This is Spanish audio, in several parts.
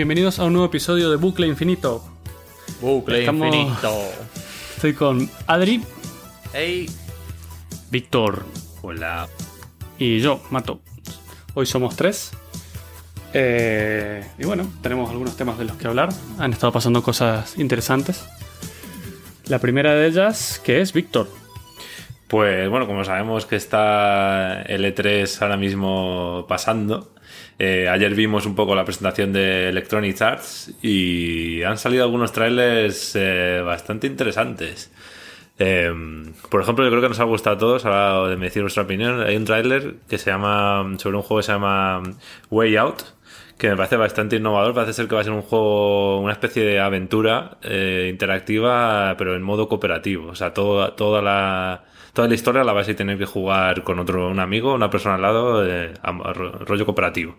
Bienvenidos a un nuevo episodio de Bucle Infinito. Bucle Estamos- infinito. Estoy con Adri, Hey. Víctor Hola. y yo, Mato. Hoy somos tres. Eh, y bueno, tenemos algunos temas de los que hablar. Han estado pasando cosas interesantes. La primera de ellas, que es Víctor. Pues bueno, como sabemos que está el E3 ahora mismo pasando, eh, ayer vimos un poco la presentación de Electronic Arts y han salido algunos trailers eh, bastante interesantes. Eh, por ejemplo, yo creo que nos ha gustado a todos, ahora de decir vuestra opinión, hay un tráiler que se llama, sobre un juego que se llama Way Out, que me parece bastante innovador, parece ser que va a ser un juego, una especie de aventura eh, interactiva, pero en modo cooperativo, o sea, todo, toda la... Toda la historia la vais a tener que jugar con otro, un amigo, una persona al lado, eh, a- a ro- rollo cooperativo.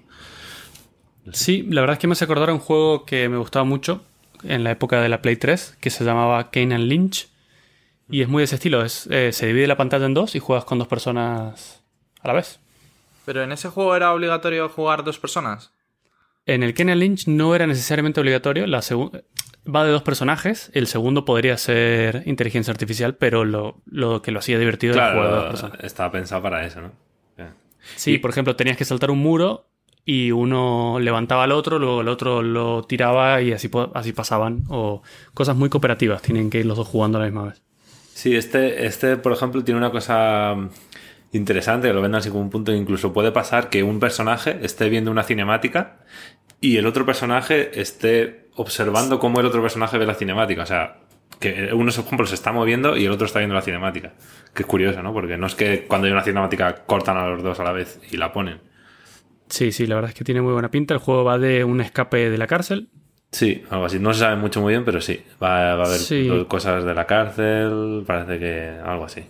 Sí, la verdad es que me hace acordar a un juego que me gustaba mucho en la época de la Play 3, que se llamaba Kane and Lynch. Y es muy de ese estilo. Es, eh, se divide la pantalla en dos y juegas con dos personas a la vez. ¿Pero en ese juego era obligatorio jugar dos personas? En el Kane and Lynch no era necesariamente obligatorio. La va de dos personajes. El segundo podría ser inteligencia artificial, pero lo, lo que lo hacía divertido era jugar de dos Claro, personas. estaba pensado para eso, ¿no? Sí, por ejemplo, tenías que saltar un muro y uno levantaba al otro, luego el otro lo tiraba y así, así pasaban. O cosas muy cooperativas, tienen que ir los dos jugando a la misma vez. Sí, este, este, por ejemplo, tiene una cosa interesante, que lo ven así como un punto, incluso puede pasar que un personaje esté viendo una cinemática y el otro personaje esté observando cómo el otro personaje ve la cinemática. O sea, que uno, por ejemplo, se está moviendo y el otro está viendo la cinemática. Que es curioso, ¿no? Porque no es que cuando hay una cinemática cortan a los dos a la vez y la ponen. Sí, sí, la verdad es que tiene muy buena pinta. El juego va de un escape de la cárcel. Sí, algo así. No se sabe mucho muy bien, pero sí. Va, va a haber Sí. cosas de la cárcel, parece que algo así.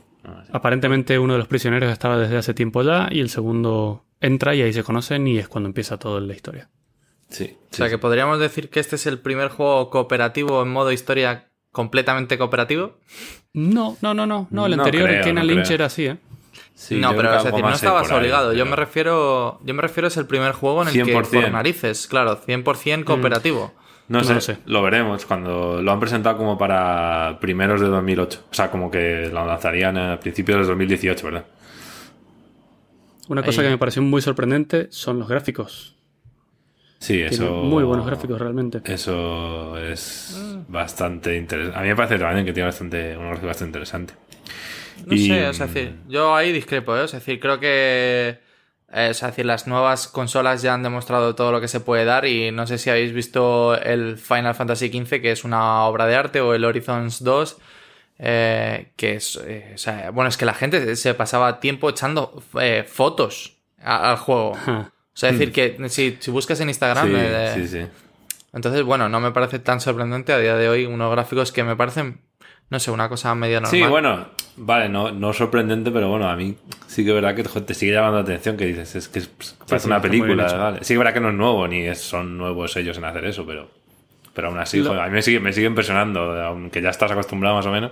Aparentemente uno de los prisioneros estaba desde hace tiempo ya y el segundo entra y ahí se conocen y es cuando empieza toda la historia. Sí, O sea, que podríamos decir que este es el primer juego cooperativo en modo historia completamente cooperativo. No, no, no, no. No, el No anterior, el Kane no Lynch creo. era así, ¿eh? Sí, no, pero que es decir, no estabas ahí, obligado. Yo pero- me refiero. Yo me refiero es el primer juego en el que 100%. por narices, claro, 100% cooperativo. No, No sé, lo sé. lo veremos cuando lo han presentado como para primeros de 2008. O sea, como que lo lanzarían a principios de 2018, ¿verdad? Una cosa Ahí. que me pareció muy sorprendente son los gráficos. Sí, Tiene eso. muy buenos gráficos realmente. Eso es bastante interesante. A mí me parece también que tiene bastante, un gráfico bastante interesante. No Y- sé, o sea, es decir, yo ahí discrepo, ¿eh? O sea, es decir, creo que. eh, es decir, las nuevas consolas ya han demostrado todo lo que se puede dar y no sé si habéis visto el Final Fantasy XV, que es una obra de arte, o el Horizons 2, eh, que es. eh, o sea, bueno, es que la gente se pasaba tiempo echando eh, fotos a- al juego. O sea, es decir, que si, si buscas en Instagram. Sí, eh, sí, sí. Entonces, bueno, no me parece tan sorprendente a día de hoy unos gráficos que me parecen, no sé, una cosa medio normal. Sí, bueno, vale, no, no sorprendente, pero bueno, a mí sí que es verdad que te sigue llamando la atención que dices, es que es, pues, parece sí, una película, vale. Sí que es verdad que no es nuevo, ni es- son nuevos ellos en hacer eso, pero, pero aún así, Lo- joder, a mí me sigue, me sigue impresionando, aunque ya estás acostumbrado más o menos,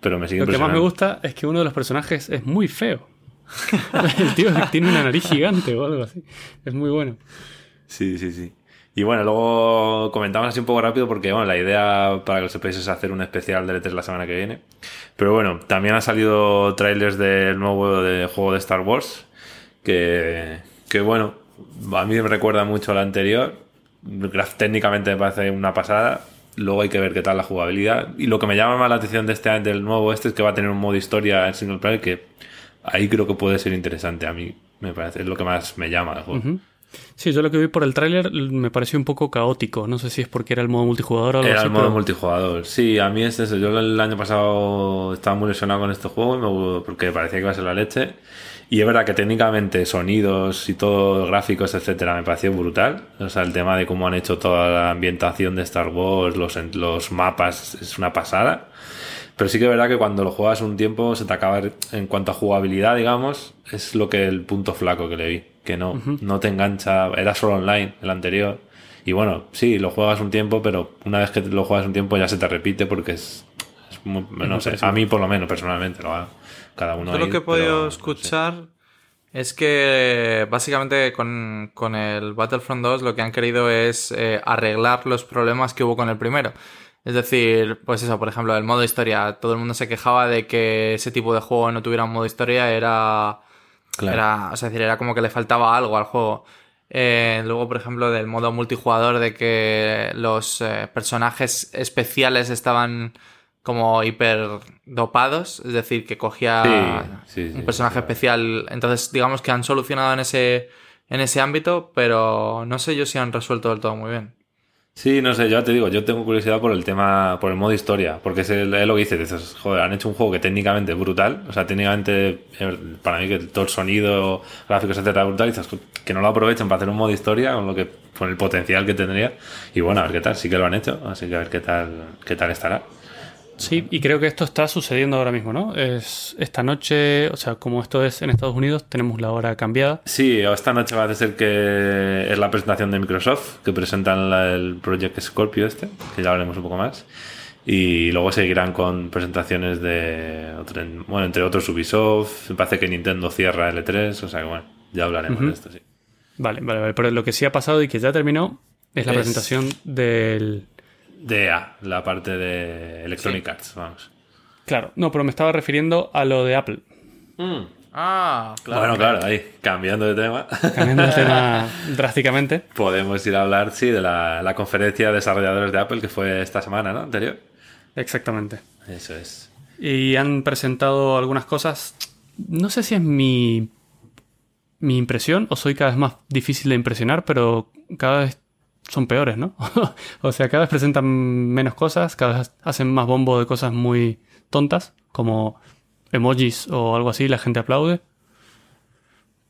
pero me sigue Lo que más impresionando. me gusta es que uno de los personajes es muy feo. el tío tiene una nariz gigante o algo así. Es muy bueno. Sí, sí, sí. Y bueno, luego comentamos así un poco rápido porque bueno, la idea para que lo sepáis es hacer un especial de E3 la semana que viene. Pero bueno, también han salido trailers del nuevo de juego de Star Wars que, que bueno, a mí me recuerda mucho al anterior. Técnicamente me parece una pasada. Luego hay que ver qué tal la jugabilidad. Y lo que me llama más la atención de este del nuevo este es que va a tener un modo historia en single player que ahí creo que puede ser interesante. A mí me parece, es lo que más me llama del juego. Sí, yo lo que vi por el tráiler me pareció un poco caótico. No sé si es porque era el modo multijugador o algo Era así. el modo pero- multijugador. Sí, a mí es eso. Yo el año pasado estaba muy lesionado con este juego porque parecía que iba a ser la leche. Y es verdad que técnicamente sonidos y todo, gráficos, etcétera, me pareció brutal. O sea, el tema de cómo han hecho toda la ambientación de Star Wars, los, los mapas, es una pasada. Pero sí que es verdad que cuando lo juegas un tiempo se te acaba, en cuanto a jugabilidad, digamos, es lo que el punto flaco que le vi. Que no, no te engancha, era solo online el anterior. Y bueno, sí, lo juegas un tiempo, pero una vez que lo juegas un tiempo ya se te repite porque es, es muy- no sé, a mí por lo menos personalmente lo hago. Cada uno Yo lo ahí, que he podido pero no sé. escuchar es que básicamente con, con, el Battlefront 2 lo que han querido es eh, arreglar los problemas que hubo con el primero. Es decir, pues eso, por ejemplo, el modo historia. Todo el mundo se quejaba de que ese tipo de juego no tuviera un modo historia. Era. Era, o sea, decir, era como que le faltaba algo al juego. Eh, luego, por ejemplo, del modo multijugador, de que los eh, personajes especiales estaban como hiper dopados, es decir, que cogía un personaje especial. Entonces, digamos que han solucionado en ese, en ese ámbito, pero no sé yo si han resuelto del todo muy bien. Sí, no sé, yo te digo, yo tengo curiosidad por el tema, por el modo historia, porque es, lo que dices, dices, joder, han hecho un juego que técnicamente es brutal, o sea, técnicamente, eh, para mí que todo el sonido, gráficos, etcétera, brutal, dices que no lo aprovechen para hacer un modo historia con lo que, con el potencial que tendría, y bueno, a ver qué tal, sí que lo han hecho, así que a ver qué tal, qué tal estará. Sí, y creo que esto está sucediendo ahora mismo, ¿no? Es esta noche, o sea, como esto es en Estados Unidos, tenemos la hora cambiada. Sí, esta noche va a ser que es la presentación de Microsoft, que presentan el Project Scorpio este, que ya hablaremos un poco más. Y luego seguirán con presentaciones de, bueno, entre otros Ubisoft, me parece que Nintendo cierra L3, o sea que bueno, ya hablaremos de esto, sí. Vale, vale, vale, pero lo que sí ha pasado y que ya terminó es la presentación del de A, la parte de Electronic Arts, vamos. Claro, no, pero me estaba refiriendo a lo de Apple. Mm. Ah, claro. Bueno, claro, ahí, cambiando de tema. Cambiando de tema drásticamente. Podemos ir a hablar, sí, de la, conferencia de desarrolladores de Apple que fue esta semana, ¿no? Anterior. Exactamente. Eso es. Y han presentado algunas cosas. No sé si es mi, mi impresión o soy cada vez más difícil de impresionar, pero cada vez son peores, ¿no? o sea, cada vez presentan menos cosas, cada vez hacen más bombo de cosas muy tontas, como emojis o algo así, la gente aplaude.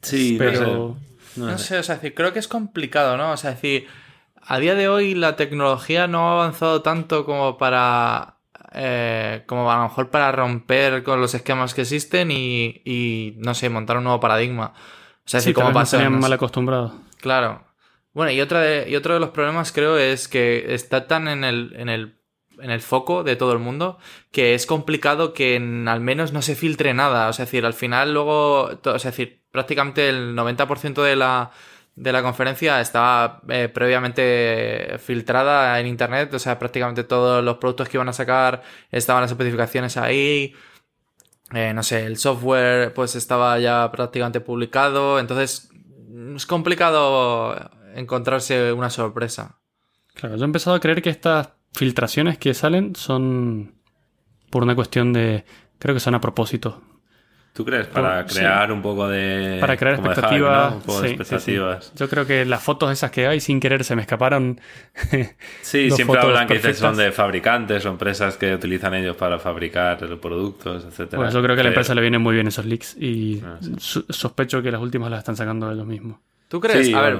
Sí, pero... No sé. o sea, creo que es complicado, ¿no? O sea, decir, a día de hoy la tecnología no ha avanzado tanto como para... Eh, como a lo mejor para romper con los esquemas que existen y, no sé, montar un nuevo paradigma. O sea, sí, como pasa... mal acostumbrados. Claro. Bueno, y, otra y otro de los problemas creo es que está tan en el, en el, en el foco de todo el mundo que es complicado que al menos no se filtre nada. O sea, decir, al final luego, o sea, decir, prácticamente el 90% de la, de la conferencia estaba eh, previamente filtrada en internet, o sea, prácticamente todos los productos que iban a sacar estaban las especificaciones ahí. Eh, no sé, el software pues estaba ya prácticamente publicado, entonces es complicado encontrarse una sorpresa. Claro, yo he empezado a creer que estas filtraciones que salen son por una cuestión de... Creo que son a propósito. ¿Tú crees? Para crear un poco de... Para crear expectativas. expectativas. Yo creo que las fotos esas que hay sin querer se me escaparon. sí, siempre hablan que son de fabricantes o empresas que utilizan ellos para fabricar los productos, etc. Pues yo creo que a la empresa le vienen muy bien esos leaks y ah, sospecho que las últimas las están sacando ellos mismos. ¿Tú crees? a ver,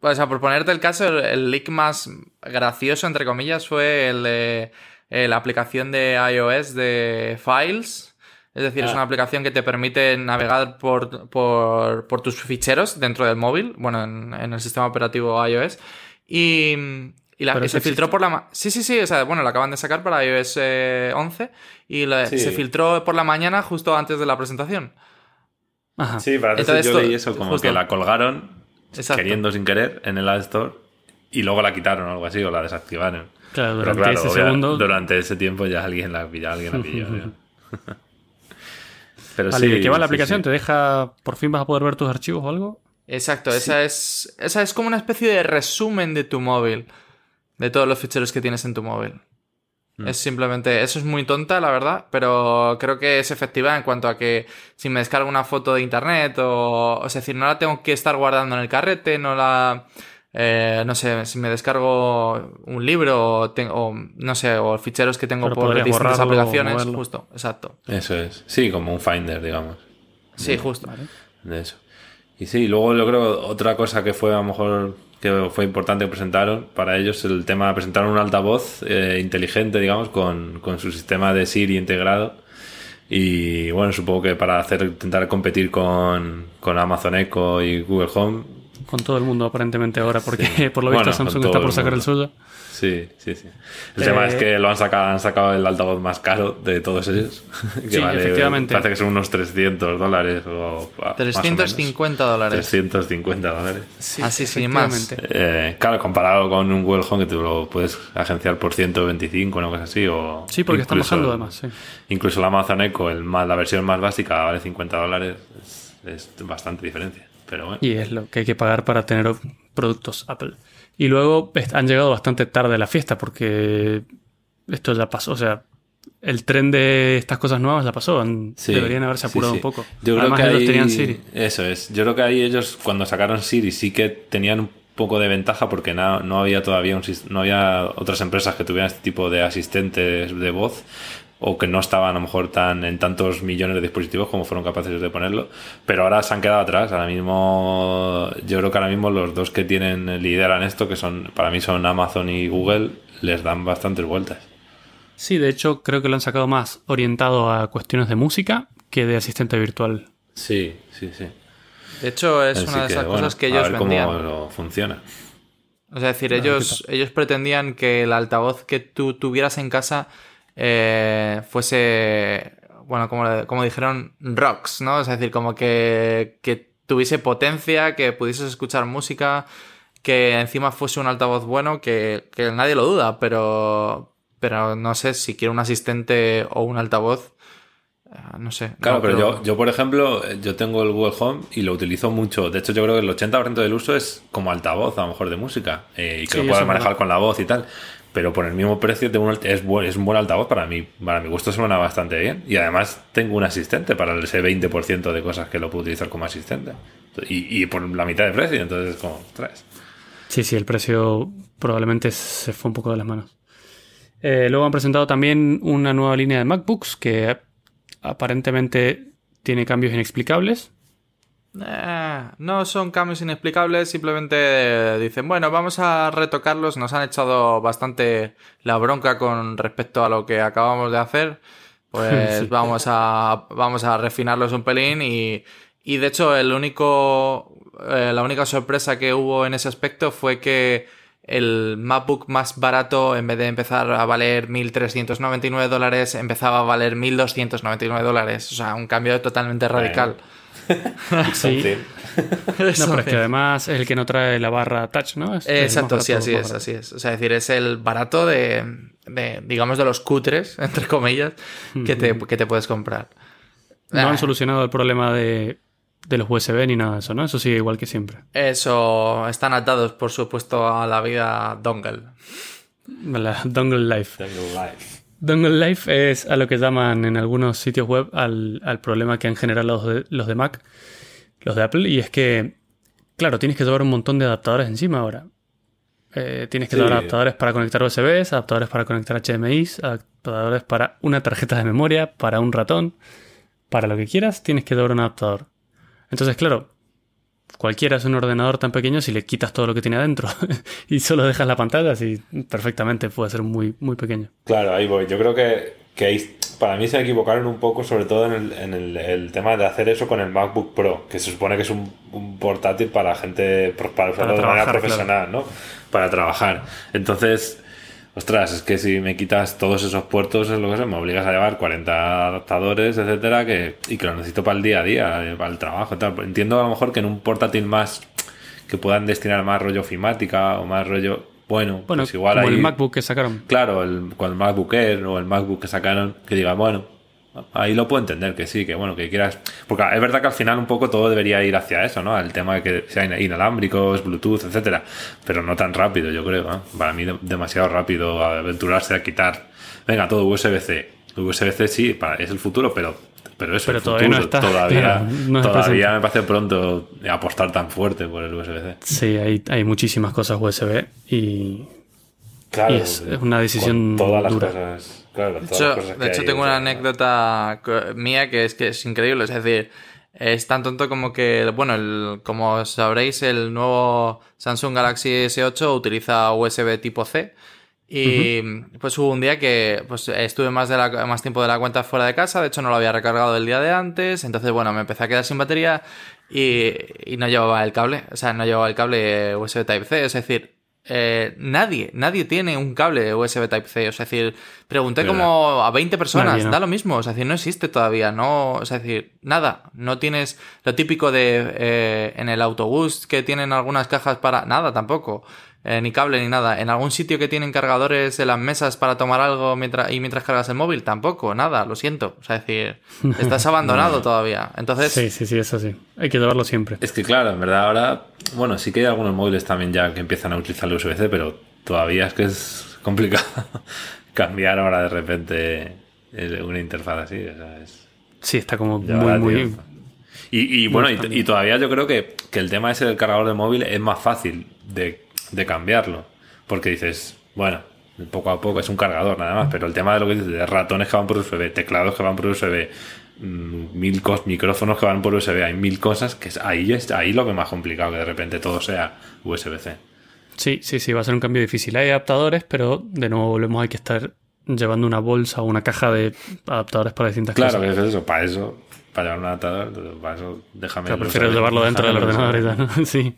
o sea, por ponerte el caso, el, leak más gracioso, entre comillas, fue el de eh, la aplicación de iOS de Files. Es decir, es ah. una aplicación que te permite navegar por, por, tus ficheros dentro del móvil, bueno, en, el sistema operativo iOS. Y, y, la, se filtró por la... Sí, sí, sí, o sea, bueno, la acaban de sacar para iOS 11 eh, y se filtró por la mañana justo antes de la presentación. Sí, para Entonces, yo leí eso, como que la colgaron queriendo sin querer en el App Store y luego la quitaron o algo así, o la desactivaron. Claro, durante ese segundo. Durante ese tiempo ya alguien la pilló, alguien la pilló. Pero vale, sí, ¿qué va la aplicación? ¿Te deja, por fin vas a poder ver tus archivos o algo? Exacto, esa es, esa es como una especie de resumen de tu móvil, de todos los ficheros que tienes en tu móvil. Mm. Es simplemente, eso es muy tonta, la verdad, pero creo que es efectiva en cuanto a que si me descargo una foto de internet o, o es decir, no la tengo que estar guardando en el carrete, no la, eh, no sé, si me descargo un libro o, tengo, no sé, o ficheros que tengo por distintas aplicaciones, justo, exacto. Eso es, sí, como un Finder, digamos. Sí, justo. De eso. Y sí, luego yo creo otra cosa que fue a lo mejor que fue importante que presentaron para ellos el tema de presentar un altavoz eh, inteligente, digamos, con, con, su sistema de Siri integrado. Y bueno, supongo que para hacer intentar competir con, con Amazon Echo y Google Home, con todo el mundo aparentemente ahora, porque por lo visto Samsung está por sacar el suyo. Sí, sí, sí. El tema es que lo han sacado, han sacado el altavoz más caro de todos ellos. Que sí, efectivamente. Parece que son unos 300 dólares o 350 dólares. 350 dólares. Sí, Así sin más. Eh, claro, comparado con un Google Home que tú lo puedes agenciar por 125 o una cosa así. O sí, porque están bajando además. Sí. Incluso la Amazon Echo, el la versión más básica, vale 50 dólares. Es, es bastante diferencia. Pero bueno. Y es lo que hay que pagar para tener productos Apple. Y luego han llegado bastante tarde a la fiesta porque esto ya pasó, o sea, el tren de estas cosas nuevas ya pasó. Deberían haberse apurado un poco. Yo creo que ellos tenían Siri. Eso es. Yo creo que ahí ellos cuando sacaron Siri sí que tenían un poco de ventaja porque no, no había todavía un, no había otras empresas que tuvieran este tipo de asistentes de voz o que no estaban a lo mejor tan en tantos millones de dispositivos como fueron capaces de ponerlo, pero ahora se han quedado atrás. Ahora mismo, yo creo que ahora mismo los dos que tienen lideran esto, que son para mí son Amazon y Google, les dan bastantes vueltas. Sí, de hecho creo que lo han sacado más orientado a cuestiones de música que de asistente virtual. Sí, sí, sí. De hecho es una de esas cosas que ellos a ver vendían. cómo funciona. O sea, es decir, ellos, ellos pretendían que el altavoz que tú tuvieras en casa eh, fuese, bueno, como, como dijeron, rocks, ¿no? Es decir, como que, que tuviese potencia, que pudieses escuchar música, que encima fuese un altavoz bueno, que, que nadie lo duda, pero, pero no sé si quiero un asistente o un altavoz. Eh, no sé. Claro, pero, Yo, yo, por ejemplo, yo tengo el Google Home y lo utilizo mucho. De hecho, yo creo que el 80% del uso es como altavoz, a lo mejor de música. Eh, y que lo puedas manejar con la voz y tal pero por el mismo precio es, es un buen altavoz para mí. Para mi gusto suena bastante bien. Y además tengo un asistente para ese 20% de cosas que lo puedo utilizar como asistente. Y, por la mitad de precio, entonces como traes. Sí, sí, el precio probablemente se fue un poco de las manos. Eh, luego han presentado también una nueva línea de MacBooks que aparentemente tiene cambios inexplicables. Eh, no son cambios inexplicables, simplemente dicen, bueno, vamos a retocarlos, nos han echado bastante la bronca con respecto a lo que acabamos de hacer, pues vamos, a, vamos a refinarlos un pelín y, y de hecho el único, eh, la única sorpresa que hubo en ese aspecto fue que el MacBook más barato, en vez de empezar a valer 1.399 dólares, empezaba a valer 1.299 dólares. O sea, un cambio totalmente radical. sí. no, pero es que además es el que no trae la barra touch, ¿no? Exacto, sí, así es, así es. O sea, es decir, es el barato de, digamos, de los cutres, entre comillas, que te, que te puedes comprar. No han ah. solucionado el problema de, de los USB ni nada de eso, ¿no? Eso sigue igual que siempre. Eso, están atados, por supuesto, a la vida dongle. La dongle life. Dongle life. Dongle Life es a lo que llaman en algunos sitios web al, problema que han generado los de, los de Mac, los de Apple, y es que, claro, tienes que llevar un montón de adaptadores encima ahora. Eh, tienes que llevar adaptadores para conectar USBs, adaptadores para conectar HDMI, adaptadores para una tarjeta de memoria, para un ratón, para lo que quieras, tienes que llevar un adaptador. Entonces, claro, cualquiera es un ordenador tan pequeño si le quitas todo lo que tiene adentro y solo dejas la pantalla, así perfectamente puede ser muy, muy pequeño. Claro, ahí voy. Yo creo que, que para mí se equivocaron un poco, sobre todo en, el, el, tema de hacer eso con el MacBook Pro, que se supone que es un, portátil para gente, para usarlo de manera profesional, ¿no? Para trabajar. Entonces, ostras, es que si me quitas todos esos puertos, es lo que sé, me obligas a llevar 40 adaptadores, etcétera, que, y que lo necesito para el día a día, eh, para el trabajo. Tal. Entiendo a lo mejor que en un portátil más que puedan destinar más rollo ofimática o más rollo. Bueno, bueno pues igual como el MacBook que sacaron. Claro, el, con el MacBook Air o el MacBook que sacaron, que diga, bueno, Ahí lo puedo entender, que sí, que bueno, que quieras. Porque es verdad que al final un poco todo debería ir hacia eso, ¿no? El tema de que sean inalámbricos, Bluetooth, etcétera. Pero no tan rápido, yo creo. ¿no? Para mí, demasiado rápido aventurarse a quitar. Venga, todo USB-C. USB-C sí, es el futuro, pero, pero eso, todavía No está, todavía, todavía me parece pronto apostar tan fuerte por el USB-C. Sí, hay, hay muchísimas cosas USB y. Claro, es, una decisión. todas las cosas de hecho, tengo una anécdota mía que es que es increíble. Es decir, es tan tonto como que, bueno, como sabréis, el nuevo Samsung Galaxy S8 utiliza USB tipo C, Y pues hubo un día que pues estuve más, de la, más tiempo de la cuenta fuera de casa, de hecho no lo había recargado el día de antes, entonces bueno, me empecé a quedar sin batería y, y no llevaba el cable, o sea, no llevaba el cable USB Type-C, es decir, eh, nadie, nadie tiene un cable USB Type-C. O sea, es decir, pregunté como a 20 personas, Nadie, no. da lo mismo. O sea, es decir, no existe todavía, no, o sea, es decir, nada. No tienes lo típico de eh, en el autobús que tienen algunas cajas para. Nada tampoco. Eh, ni cable ni nada. En algún sitio que tienen cargadores en las mesas para tomar algo mientras, y mientras cargas el móvil, tampoco, nada, lo siento. O sea, es decir, estás abandonado todavía. Entonces, Sí, sí, sí, eso sí. Hay que llevarlo siempre. Es que claro, en verdad ahora, bueno, sí que hay algunos móviles también ya que empiezan a utilizar el USB-C, pero todavía es que es complicado cambiar ahora de repente una interfaz así. O sea, es, Sí, está como muy, muy... Y, y bueno, y, y todavía yo creo que, que el tema ese del cargador de móvil es más fácil de, de cambiarlo. Porque dices, bueno, poco a poco es un cargador nada más, pero el tema de lo que dices, de ratones que van por USB, teclados que van por USB, mm, mil micrófonos que van por USB, hay mil cosas que es, ahí es ahí lo que más complicado, que de repente todo sea USB-C. Sí, sí, sí, va a ser un cambio difícil. Hay adaptadores, pero de nuevo volvemos hay que estar llevando una bolsa o una caja de adaptadores para distintas Claro, cosas. es eso, para eso, para llevar un adaptador, para eso déjame. Claro, el prefiero llevarlo dentro del ordenador y USB. tal. ¿no? Sí.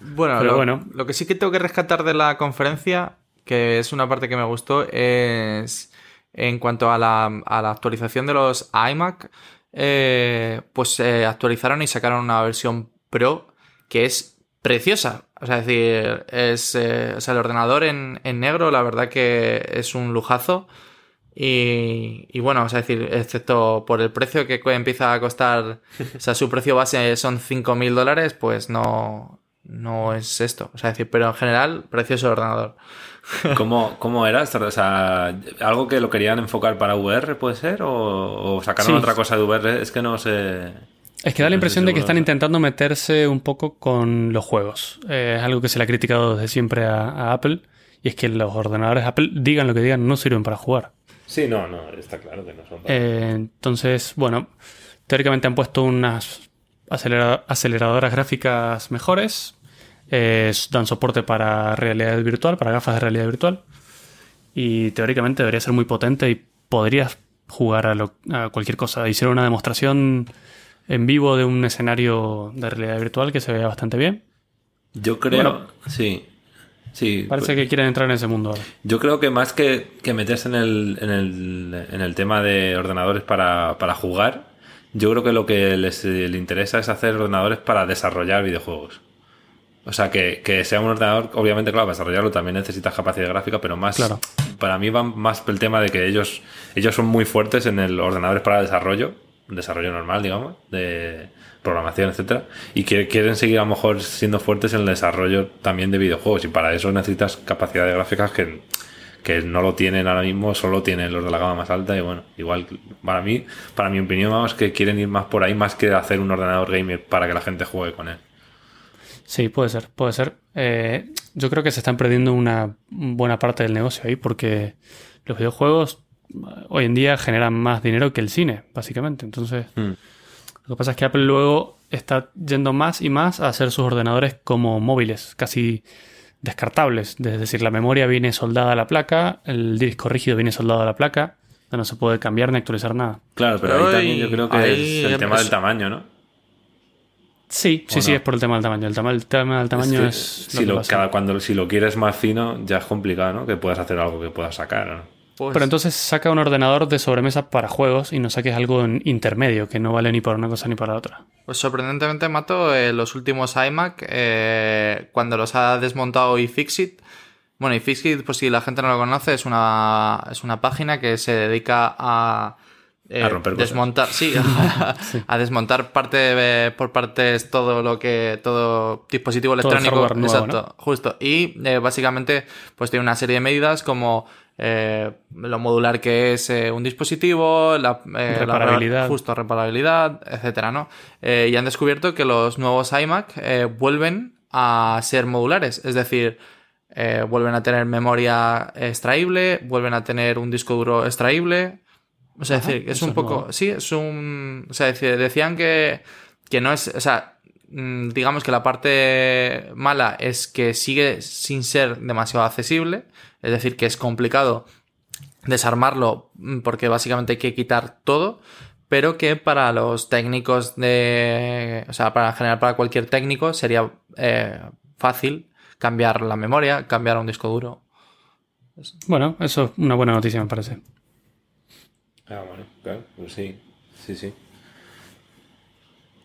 Bueno, Pero lo, bueno. lo que sí que tengo que rescatar de la conferencia, que es una parte que me gustó, es en cuanto a la, a la actualización de los iMac, eh, pues eh, actualizaron y sacaron una versión Pro que es preciosa. O sea, es decir, es, eh, o sea, el ordenador en, en negro, la verdad que es un lujazo. Y, y bueno, o sea, es decir, excepto por el precio que empieza a costar, o sea, su precio base son 5.000 dólares, pues no, no es esto. O sea, decir, pero en general, precioso el ordenador. ¿Cómo, ¿Cómo era esto? O sea, ¿algo que lo querían enfocar para VR puede ser? ¿O, o sacaron Sí. otra cosa de VR? Es que no sé. Es que da la No impresión de que están intentando meterse un poco con los juegos. Eh, es algo que se le ha criticado desde siempre a, a Apple. Y es que los ordenadores Apple, digan lo que digan, no sirven para jugar. Sí, no, no, está claro que no son. para- Eh, entonces, bueno, teóricamente han puesto unas acelera- aceleradoras gráficas mejores. Eh, dan soporte para realidad virtual, para gafas de realidad virtual. Y teóricamente debería ser muy potente y podrías jugar a, lo- a cualquier cosa. Hicieron una demostración en vivo de un escenario de realidad virtual que se veía bastante bien. Yo creo. Bueno. sí. Sí. Parece que quieren entrar en ese mundo ahora. Yo creo que más que, que meterse en el, en, el, en el tema de ordenadores para, para jugar, yo creo que lo que les, le interesa es hacer ordenadores para desarrollar videojuegos. O sea, que, que sea un ordenador, obviamente, claro, para desarrollarlo también necesitas capacidad gráfica, pero más. Claro. Para mí va más el tema de que ellos, ellos son muy fuertes en el ordenadores para desarrollo, desarrollo normal, digamos, de programación, etcétera, y que quieren seguir a lo mejor siendo fuertes en el desarrollo también de videojuegos, y para eso necesitas capacidades gráficas que, que no lo tienen ahora mismo, solo tienen los de la gama más alta, y bueno, igual para mí, para mi opinión, vamos, que quieren ir más por ahí, más que hacer un ordenador gamer para que la gente juegue con él. Sí, puede ser, puede ser. Eh, yo creo que se están perdiendo una buena parte del negocio ahí porque los videojuegos eh, hoy en día generan más dinero que el cine, básicamente. Entonces, Mm. lo que pasa es que Apple luego está yendo más y más a hacer sus ordenadores como móviles, casi descartables. Es decir, la memoria viene soldada a la placa, el disco rígido viene soldado a la placa, no se puede cambiar ni actualizar nada. Claro, pero Pero ahí también ahí- yo creo que ahí es el tema del tamaño, ¿no? Sí, sí, ¿O sí, es por el tema del tamaño. El tema, el tema del tamaño que es, si, lo que lo, pasa. cada, cuando, si lo quieres más fino, ya es complicado, ¿no? Que puedas hacer algo que puedas sacar, ¿no? Pues, Pero entonces saca un ordenador de sobremesa para juegos y no saques algo en intermedio que no vale ni para una cosa ni para otra. pues sorprendentemente, Mato, eh, los últimos iMac, eh, cuando los ha desmontado iFixit, bueno, iFixit, pues si la gente no lo conoce, es una, es una página que se dedica a, eh, A romper cosas. desmontar, sí, a, a desmontar parte de- por partes todo lo que, todo dispositivo Todo el electrónico, hardware nuevo, exacto, justo. Y eh, básicamente, pues tiene una serie de medidas como eh, lo modular que es eh, un dispositivo, la, eh, la- Reparabilidad. justo reparabilidad, etcétera, ¿no? Eh, y han descubierto que los nuevos iMac eh, vuelven a ser modulares, es decir, eh, vuelven a tener memoria extraíble, vuelven a tener un disco duro extraíble. O sea, Ajá, decir, es un poco. Sí, es un. O sea, decir, decían que, que no es. O sea, mm, digamos que la parte mala es que sigue sin ser demasiado accesible. es decir, que es complicado desarmarlo mm, porque básicamente hay que quitar todo, pero que para los técnicos de... O sea, para general para cualquier técnico sería eh, fácil cambiar la memoria, cambiar un disco duro. Bueno, eso es una buena noticia, me parece. Ah, bueno, claro, pues sí, sí, sí.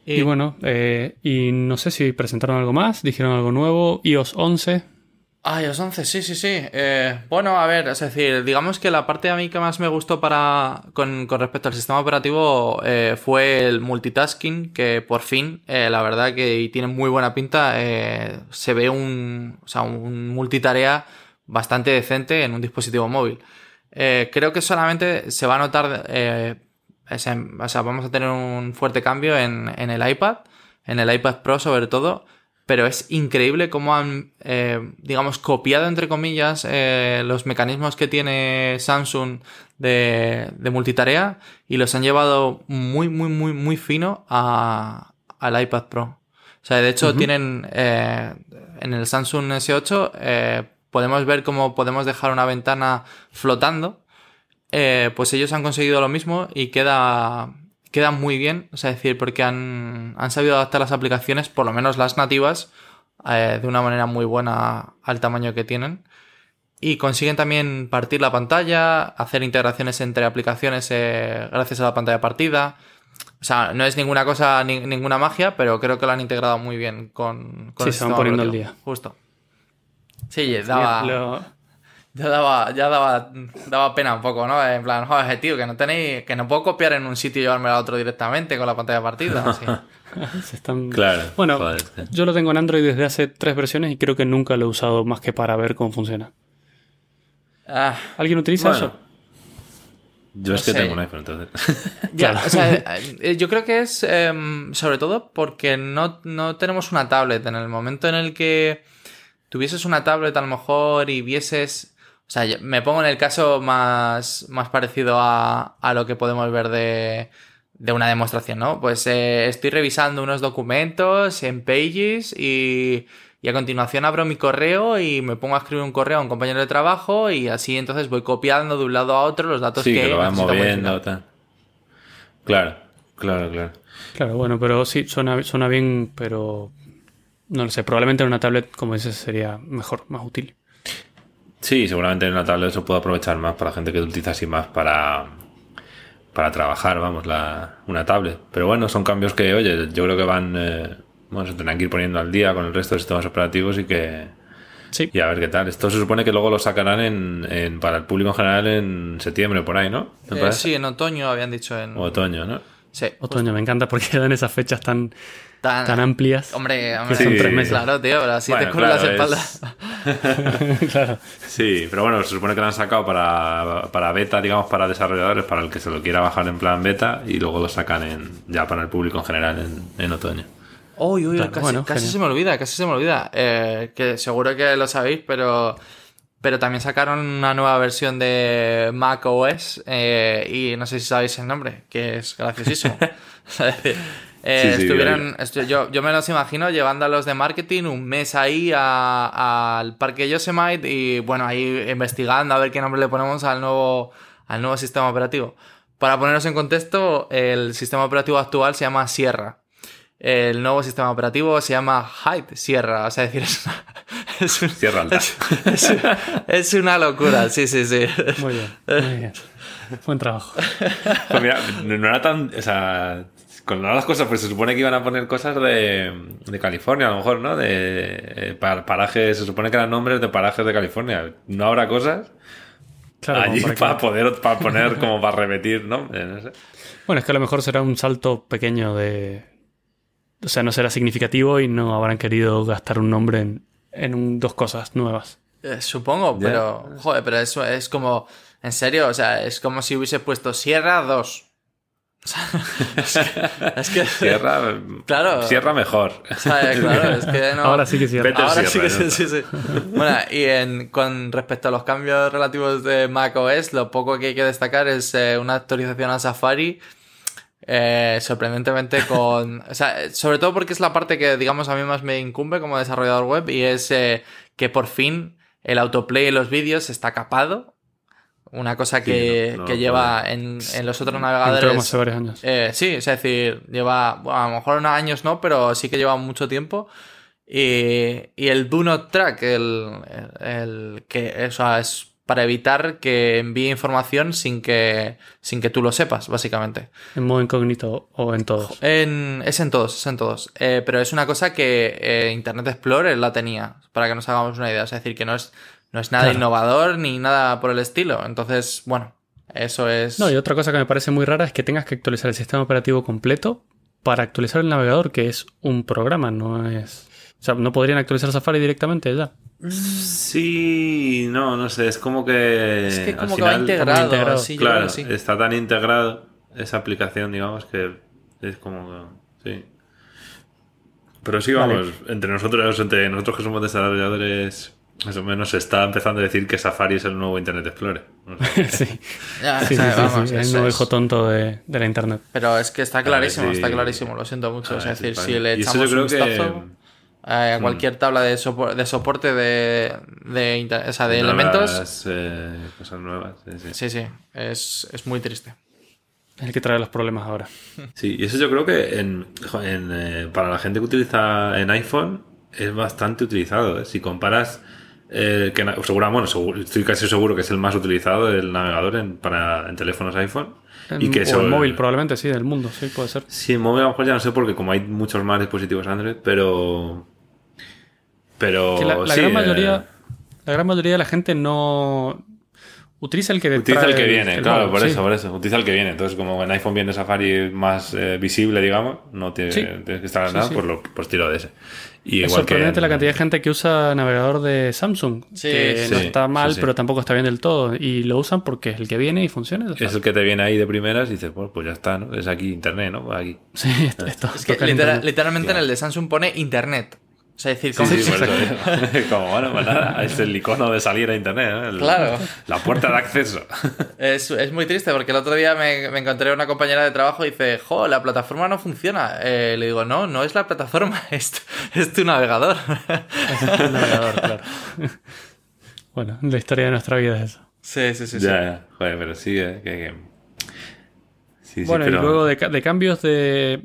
Y, bueno, eh, y no sé si presentaron algo más, dijeron algo nuevo, iOS 11. Ah, iOS 11, sí, sí, sí. Eh, bueno, a ver, es decir, digamos que la parte a mí que más me gustó para con, respecto al sistema operativo eh, fue el multitasking, que por fin, la verdad que tiene muy buena pinta, se ve un, o sea, un multitarea bastante decente en un dispositivo móvil. Creo que solamente se va a notar o sea, vamos a tener un fuerte cambio en, el iPad, en el iPad Pro sobre todo, pero es increíble cómo han, eh, digamos, copiado, entre comillas, eh, los mecanismos que tiene Samsung de, multitarea y los han llevado muy, muy, muy, muy fino al iPad Pro. O sea, de hecho, tienen eh, en el Samsung S8 podemos ver cómo podemos dejar una ventana flotando eh, pues ellos han conseguido lo mismo y queda, queda muy bien, o sea, decir, porque han, sabido adaptar las aplicaciones, por lo menos las nativas, eh, de una manera muy buena al tamaño que tienen. Y consiguen también partir la pantalla, hacer integraciones entre aplicaciones eh, gracias a la pantalla partida. O sea, no es ninguna cosa, ninguna magia, pero creo que lo han integrado muy bien con, con sí, se van poniendo el día. Justo. Sí, daba. Ya daba, ya daba, daba pena un poco, ¿no? En plan, joder, tío, que no tenéis, que no puedo copiar en un sitio y llevármelo a otro directamente con la pantalla partida. Se están... Claro. Bueno, yo lo tengo en Android desde hace tres versiones y creo que nunca lo he usado más que para ver cómo funciona. Ah, ¿Alguien utiliza eso? Yo es que tengo un iPhone, entonces. ya, o sea, eh, yo creo que es em, sobre todo porque no, no tenemos una tablet. En el momento en el que tuvieses una tablet a lo mejor y vieses o sea, me pongo en el caso más, más parecido a, a lo que podemos ver de, de una demostración, ¿no? Pues eh, estoy revisando unos documentos en Pages y, y, a continuación abro mi correo y me pongo a escribir un correo a un compañero de trabajo y así entonces voy copiando de un lado a otro los datos sí, que, que lo van moviendo. Tal. Claro, claro, claro. Claro, bueno, pero sí, suena, suena bien, pero no lo sé, probablemente en una tablet, como dices, sería mejor, más útil. Sí, seguramente en una tablet se puede aprovechar más para gente que utiliza así más para, para trabajar, vamos, la, una tablet. Pero bueno, son cambios que, oye, yo creo que van, eh, bueno, se tendrán que ir poniendo al día con el resto de sistemas operativos y que... Sí. Y a ver qué tal. Esto se supone que luego lo sacarán en, para el público en general en septiembre, por ahí, ¿no? Eh, sí, en otoño habían dicho en... Otoño, ¿no? Sí. Otoño, me encanta porque dan esas fechas tan tan, amplias. Hombre, hombre son tres meses. Claro, tío, pero así te culo las espaldas. claro. Sí, pero bueno, se supone que lo han sacado para, para beta, digamos, para desarrolladores, para el que se lo quiera bajar en plan beta, y luego lo sacan en, ya para el público en general en, en otoño. Uy, uy, casi, casi se me olvida, casi se me olvida. Eh, que seguro que lo sabéis, pero pero también sacaron una nueva versión de Mac OS eh, y no sé si sabéis el nombre, que es graciosísimo. Eh, estuvieron, yo, yo, me los imagino llevando a los de marketing un mes ahí al parque Yosemite y bueno, ahí investigando a ver qué nombre le ponemos al nuevo, al nuevo sistema operativo. Para poneros en contexto, el sistema operativo actual se llama Sierra. El nuevo sistema operativo se llama Hyde Sierra, o sea, decir, es una, Sierra Alta. Es, una locura, sí, sí, sí. Muy bien, muy bien. Buen trabajo. Pues mira, no era tan. O sea, con las cosas, pues se supone que iban a poner cosas de, de California, a lo mejor, ¿no? De eh, parajes, se supone que eran nombres de parajes de California. ¿No habrá cosas? Claro, allí para, poder para poner como para repetir ¿no? Bueno, es que a lo mejor será un salto pequeño de. O sea, no será significativo y no habrán querido gastar un nombre en, en dos cosas nuevas. Eh, supongo, pero. Joder, pero eso es como. En serio, o sea, es como si hubiese puesto Sierra 2 es, que, Sierra, claro, Sierra mejor. Ahora sí que cierra. Ahora sí que sí, sí, Bueno, y en, con respecto a los cambios relativos de macOS, lo poco que hay que destacar es eh, una actualización a Safari. Eh, sorprendentemente con... O sea, sobre todo porque es la parte que, digamos, a mí más me incumbe como desarrollador web y es eh, que por fin el autoplay en los vídeos está capado. Una cosa que, no, no que lleva en, en los otros navegadores. Hace varios años. Eh, sí, es decir, lleva, bueno, a lo mejor unos años no, pero sí que lleva mucho tiempo. Y, y el Do Not Track, el, el- el que o sea, es para evitar que envíe información sin que, sin que tú lo sepas, básicamente. En modo incógnito o en todos. En- es en todos, es en todos. Eh, pero es una cosa que eh, Internet Explorer la tenía, para que nos hagamos una idea. Es decir, que no es, no es nada Claro. innovador ni nada por el estilo. Entonces, bueno, eso es... No, y otra cosa que me parece muy rara es que tengas que actualizar el sistema operativo completo para actualizar el navegador, que es un programa, no es. O sea, no podrían actualizar Safari directamente ya. Sí, no, no sé, es como que. es que al como que va final- integrado. integrado. sí, Claro, sí. está tan integrado esa aplicación, digamos, que es como. que- Sí. Pero sí, Vale. vamos, entre nosotros, entre nosotros que somos desarrolladores, más o menos se está empezando a decir que Safari es el nuevo Internet Explorer. No sé. sí. Ya, Sí, o sea, sí, sí, vamos, sí, el nuevo hijo tonto de, de la internet. Pero es que está clarísimo, está clarísimo, lo siento mucho. Es decir, sí, si le echamos un que- vistazo eh, a cualquier tabla de, sopo- de soporte de, de, inter- o sea, de Nuevas, elementos, eh, cosas nuevas. Sí, sí. sí, sí, es, es muy triste. Es el que trae los problemas ahora. Sí, y eso yo creo que en, eh, para la gente que utiliza en iPhone es bastante utilizado. ¿eh? Si comparas, eh, que segura- bueno, seguro- estoy casi seguro que es el más utilizado el navegador en, para, en teléfonos iPhone. En- y que o eso- en móvil, probablemente, sí, del mundo, sí, puede ser. Sí, en móvil a lo mejor ya no sé porque como hay muchos más dispositivos Android, pero... Pero... Que la, la sí, gran eh, mayoría. La gran mayoría de la gente no. Utiliza el que Utiliza trae el que viene, el claro, por sí. eso, por eso. Utiliza el que viene. Entonces, como en iPhone viene Safari más eh, visible, digamos, no tiene, Sí. tienes que estar Sí, nada, sí. pues, lo, pues tiro de ese. Y Es igual sorprendente que la cantidad de gente que usa navegador de Samsung. Sí, que no está mal, sí, sí. pero tampoco está bien del todo. Y lo usan porque es el que viene y funciona. Es el que te viene ahí de primeras y dices, bueno, pues ya está, ¿no? Es aquí internet, ¿no? Aquí. Sí, esto, esto Es que literalmente en el de Samsung pone Internet. O sea, decir, Sí, como sí, eso digo. Como, bueno, pues nada, es el icono de salir a internet, ¿no? El- Claro. La puerta de acceso. Es, es muy triste porque el otro día me, me encontré una compañera de trabajo y dice, jo, la plataforma no funciona. Eh, le digo, no, no es la plataforma, es, tu- es tu navegador. El navegador, claro. bueno, la historia de nuestra vida es eso. sí, sí, sí. sí. ya, ya. Joder, pero sí, eh, que... que- Sí, sí, bueno, pero- y luego de cambios de.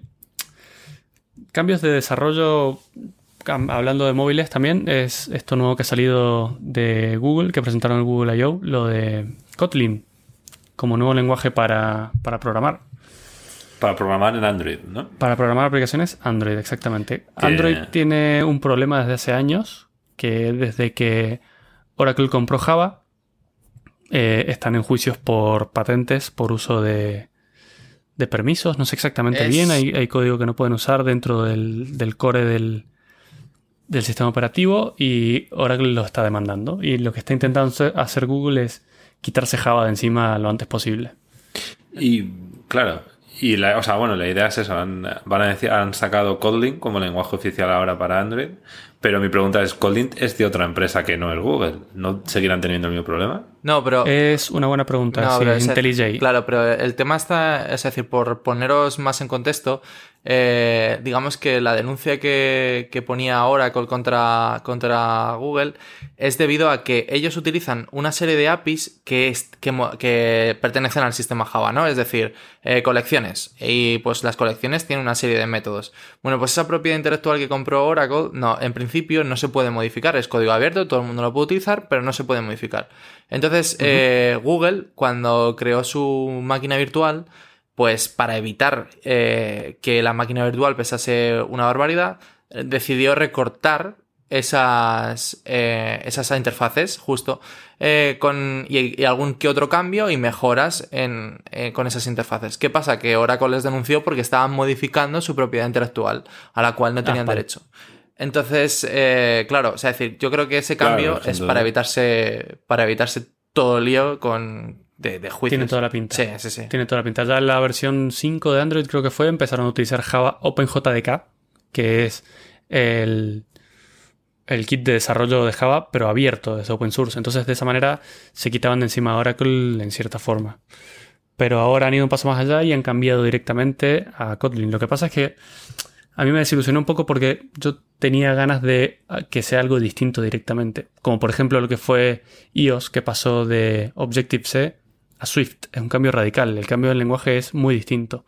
Cambios de desarrollo. Hablando de móviles también, es esto nuevo que ha salido de Google, que presentaron el Google I.O., lo de Kotlin, como nuevo lenguaje para, para programar. Para programar en Android, ¿no? Para programar aplicaciones Android, exactamente. Android tiene un problema desde hace años, que desde que Oracle compró Java, eh, están en juicios por patentes, por uso de, de permisos. No sé exactamente Es- bien, hay, hay código que no pueden usar dentro del, del core del, del sistema operativo y Oracle lo está demandando. Y lo que está intentando hacer- Google es quitarse Java de encima lo antes posible. Y claro, y la, o sea, bueno, la idea es eso, han, van a decir, han sacado Kotlin como lenguaje oficial ahora para Android, pero mi pregunta es, ¿Kotlin es de otra empresa que no el Google? ¿No seguirán teniendo el mismo problema? No, pero... Es una buena pregunta, No, sí, es es- IntelliJ. Claro, pero el tema está, es decir, por poneros más en contexto, eh, digamos que la denuncia que, que ponía Oracle contra, contra Google es debido a que ellos utilizan una serie de APIs que, es- que, mo- que pertenecen al sistema Java, ¿no? Es decir, eh, colecciones. Y pues las colecciones tienen una serie de métodos. Bueno, pues esa propiedad intelectual que compró Oracle, no, en principio no se puede modificar. Es código abierto, todo el mundo lo puede utilizar, pero no se puede modificar. Entonces, eh, Google, cuando creó su máquina virtual, pues para evitar eh, que la máquina virtual pesase una barbaridad, decidió recortar esas, eh, esas interfaces justo eh, con, y, y algún que otro cambio y mejoras en, eh, con esas interfaces. ¿Qué pasa? Que Oracle les denunció porque estaban modificando su propiedad intelectual a la cual no tenían derecho. Entonces, claro, o sea, es decir, yo creo que ese cambio Claro, es para evitarse, para evitarse todo el lío con, de, de juicios. Tiene toda la pinta. Sí, sí, sí. Tiene toda la pinta. Ya en la versión 5 de Android creo que fue, empezaron a utilizar Java OpenJDK, que es el, el kit de desarrollo de Java, pero abierto desde open source. Entonces de esa manera se quitaban de encima de Oracle en cierta forma. Pero ahora han ido un paso más allá y han cambiado directamente a Kotlin. Lo que pasa es que a mí me desilusionó un poco porque yo tenía ganas de que sea algo distinto directamente. Como por ejemplo lo que fue iOS, que pasó de Objective-C a Swift. Es un cambio radical. El cambio del lenguaje es muy distinto.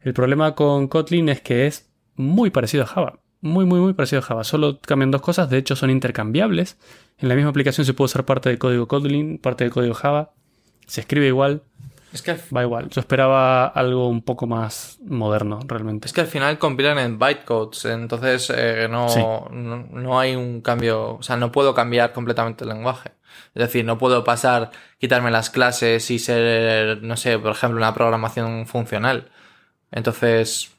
El problema con Kotlin es que es muy parecido a Java. Muy, muy, muy parecido a Java. Solo cambian dos cosas. De hecho, son intercambiables. En la misma aplicación se puede usar parte del código Kotlin, parte del código Java. Se escribe igual. Es que, Va igual. Yo esperaba algo un poco más moderno, realmente. es que al final compilan en bytecodes, entonces eh, no, Sí. no, no hay un cambio, o sea, no puedo cambiar completamente el lenguaje. Es decir, no puedo pasar, quitarme las clases y ser, no sé, por ejemplo, una programación funcional. Entonces,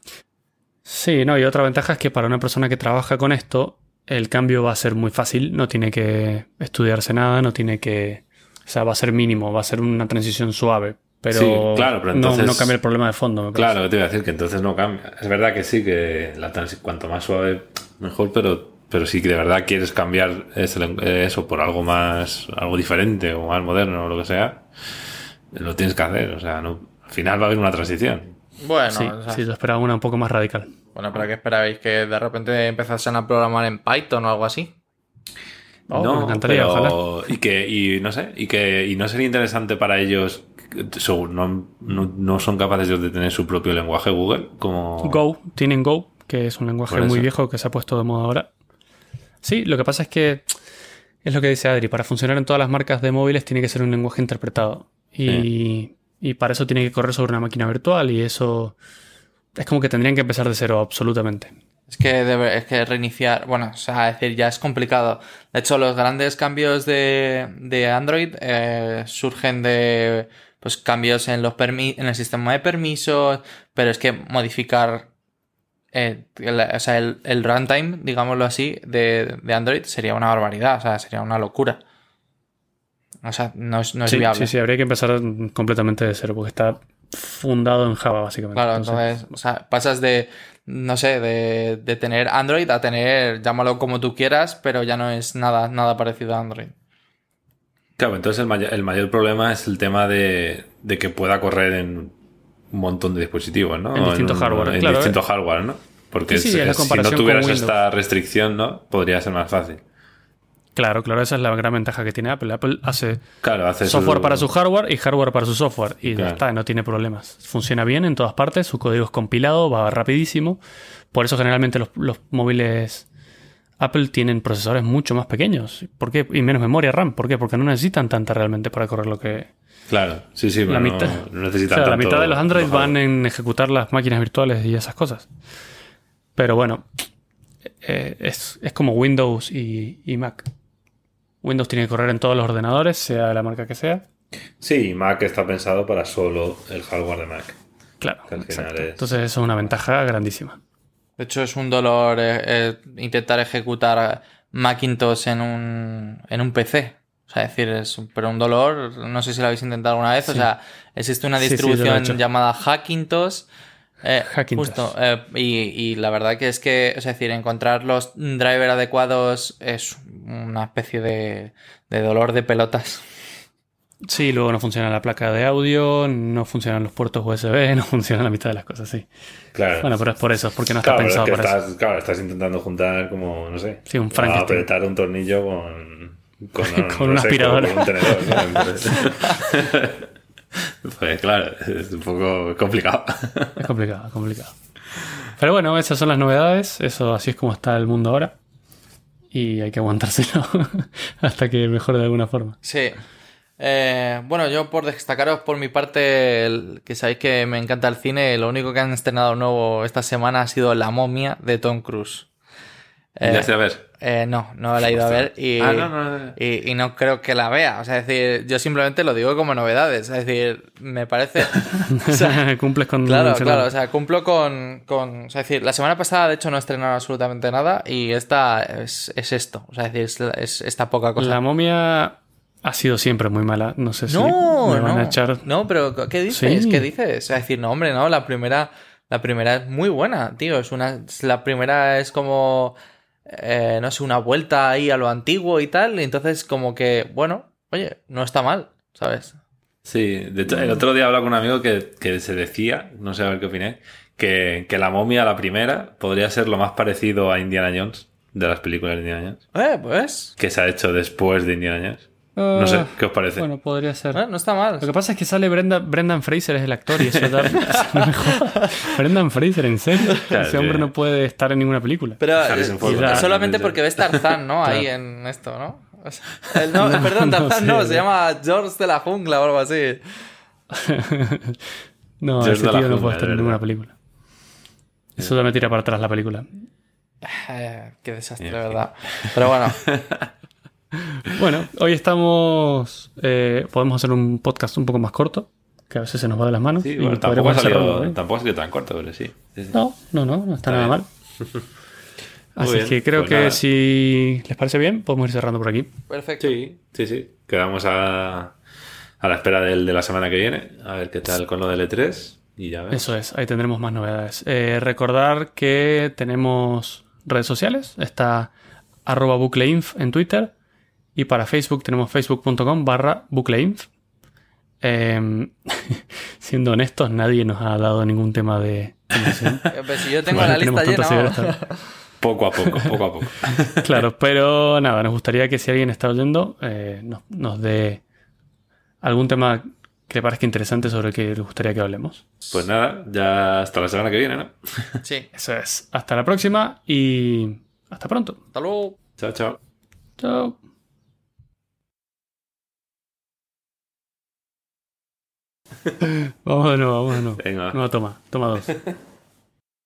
Sí, no, y otra ventaja es que para una persona que trabaja con esto, el cambio va a ser muy fácil, no tiene que estudiarse nada, no tiene que... O sea, va a ser mínimo, va a ser una transición suave, pero, Sí, claro, pero no- entonces- no, cambia el problema de fondo, me. Claro, te iba a decir que entonces no cambia. Es verdad que sí, que la cuanto más suave, mejor, pero, pero si de verdad quieres cambiar eh, eso por algo más, algo diferente o más moderno o lo que sea, lo tienes que hacer. O sea, no, al final va a haber una transición. bueno, sí, o sea, sí, yo esperaba una un poco más radical. bueno, pero ¿qué esperabais? ¿Que de repente empezasen a programar en Python o algo así? Oh, no, me encantaría, pero- ojalá. Y que, y no sé, y que, y no sería interesante para ellos, según no, no, no son capaces ellos de tener su propio lenguaje Google, como... Go, tienen Go, que es un lenguaje muy viejo que se ha puesto de moda ahora. Sí, lo que pasa es que es lo que dice Adri, para funcionar en todas las marcas de móviles tiene que ser un lenguaje interpretado. Y, y para eso tiene que correr sobre una máquina virtual y eso es como que tendrían que empezar de cero, absolutamente. Es que, debe- es que reiniciar, bueno, o sea, es decir, ya es complicado. De hecho, los grandes cambios de, de Android eh, surgen de pues cambios en los permi- en el sistema de permisos, pero es que modificar eh, el, o sea, el, el runtime, digámoslo así, de, de Android sería una barbaridad, o sea, sería una locura. O sea, no es, no es Sí, viable. sí, sí, habría que empezar completamente de cero porque está fundado en Java, básicamente. Claro, Entonces, entonces, o sea, pasas de, no sé, de, de tener Android a tener, llámalo como tú quieras, pero ya no es nada, nada parecido a Android. Claro, entonces el, may- el mayor problema es el tema de, de que pueda correr en un montón de dispositivos, ¿no? En distinto un- hardware, En claro, distinto eh. hardware, ¿no? Porque Sí, sí, es- si no tuvieras esta restricción, ¿no? Podría ser más fácil. Claro, claro, esa es la gran ventaja que tiene Apple. Apple hace Claro, hace software su- para su hardware y hardware para su software. Y Claro. ya está, no tiene problemas. Funciona bien en todas partes, su código es compilado, va rapidísimo. Por eso generalmente los, los móviles Apple tienen procesadores mucho más pequeños. ¿Por qué? Y menos memoria RAM. ¿Por qué? Porque no necesitan tanta realmente para correr lo que... Claro, sí, sí, pero La mitad, no, o necesitan sea, la mitad de los Android van en ejecutar las máquinas virtuales y esas cosas. Pero bueno, eh, es, es como Windows y, y Mac. Windows tiene que correr en todos los ordenadores, sea de la marca que sea. Sí, Mac está pensado para solo el hardware de Mac. Claro, es- Entonces eso es una ventaja grandísima. De hecho, es un dolor eh, eh, intentar ejecutar Macintosh en un, en un PC. O sea, es decir, es un- pero un dolor, no sé si lo habéis intentado alguna vez. O sea, existe una Sí, sí, yo lo he distribución llamada Hackintosh. eh, Hackintosh. justo, eh, y, y la verdad que es que, o sea, es decir, encontrar los drivers adecuados es una especie de, de dolor de pelotas. Sí, luego no funciona la placa de audio, no funcionan los puertos USB, no funciona la mitad de las cosas, sí. Claro. Bueno, pero es por eso, es porque no está Claro, es pensado que para eso. estás, claro, estás intentando juntar como, no sé, Sí, un Frankenstein. apretar un tornillo con, con, Con no una sé, aspiradora. con un tenedor, pues claro, es un poco complicado. Es complicado, es complicado. Pero bueno, esas son las novedades. Eso así es como está el mundo ahora. Y hay que aguantárselo hasta que mejore de alguna forma. Sí. Eh, bueno, yo por destacaros por mi parte, el- que sabéis que me encanta el cine, lo único que han estrenado nuevo esta semana ha sido La momia de Tom Cruise. Eh, ya sé, a ver. Eh, no, no la he ido a ver y, Ah, no, no, no. y, y no creo que la vea. O sea, es decir, yo simplemente lo digo como novedades. Es decir, me parece... o sea, Cumples con Claro, claro, o sea, cumplo con, con- O sea, es decir, la semana pasada, de hecho, no estrenaron absolutamente nada y esta es, es esto. O sea, es decir, es, es esta poca cosa. La momia ha sido siempre muy mala. No sé si No, me van no. a echar. No, pero ¿qué dices? Sí. ¿Qué dices? Es decir, no, hombre, no, la primera, la primera es muy buena, tío. Es una, la primera es como, eh, no sé, una vuelta ahí a lo antiguo y tal. Y entonces, como que, bueno, oye, no está mal, ¿sabes? Sí, de hecho, el otro día hablaba con un amigo que, que se decía, no sé a ver qué opiné, que, que la momia, la primera, podría ser lo más parecido a Indiana Jones de las películas de Indiana Jones. Eh, pues. Que se ha hecho después de Indiana Jones. No sé, ¿qué os parece? Bueno, podría ser. Eh, no está mal. Lo que pasa es que sale Brenda, Brendan Fraser, es el actor, y eso da. no me jodas. Brendan Fraser, en serio. Claro, Ese hombre sí. no puede estar en ninguna película. Pero eh, Ford, solamente porque ves Tarzán, ¿no? Ahí en esto, ¿no? O sea, el- no, perdón, no Tarzán sé, no, se llama George de la Jungla o algo así. no, George ese tío no puede estar en ninguna película. Eso ya me tira para atrás la película. Eh, qué desastre, verdad. Pero bueno, Bueno, hoy estamos. eh, podemos hacer un podcast un poco más corto, que a veces se nos va de las manos. Sí, y bueno, tampoco ha, salido, tampoco ha salido tan corto, pero sí. Sí, sí. No, no, no, no está, Está nada bien. mal. Así bien, que creo pues que nada. si les parece bien, podemos ir cerrando por aquí. perfecto. Sí, sí, sí. Quedamos a, a la espera del de la semana que viene. A ver qué tal con lo del E3. Y ya ves. Eso es, ahí tendremos más novedades. Eh, recordar que tenemos redes sociales, está arroba bucleinf en Twitter y para Facebook tenemos facebook.com barra bucleinf. Eh, siendo honestos, nadie nos ha dado ningún tema de pues si yo tengo Bueno, la lista llena. Poco a poco, poco a poco. Claro, pero nada, nos gustaría que si alguien está oyendo eh, nos, nos dé algún tema que le parezca interesante sobre el que le gustaría que hablemos. Pues nada, ya hasta la semana que viene, ¿no? Sí, Eso es. Hasta la próxima y hasta pronto. hasta luego. Chao, chao. Chao. Vamos de nuevo, vamos de nuevo. Venga. Nueva toma, toma dos.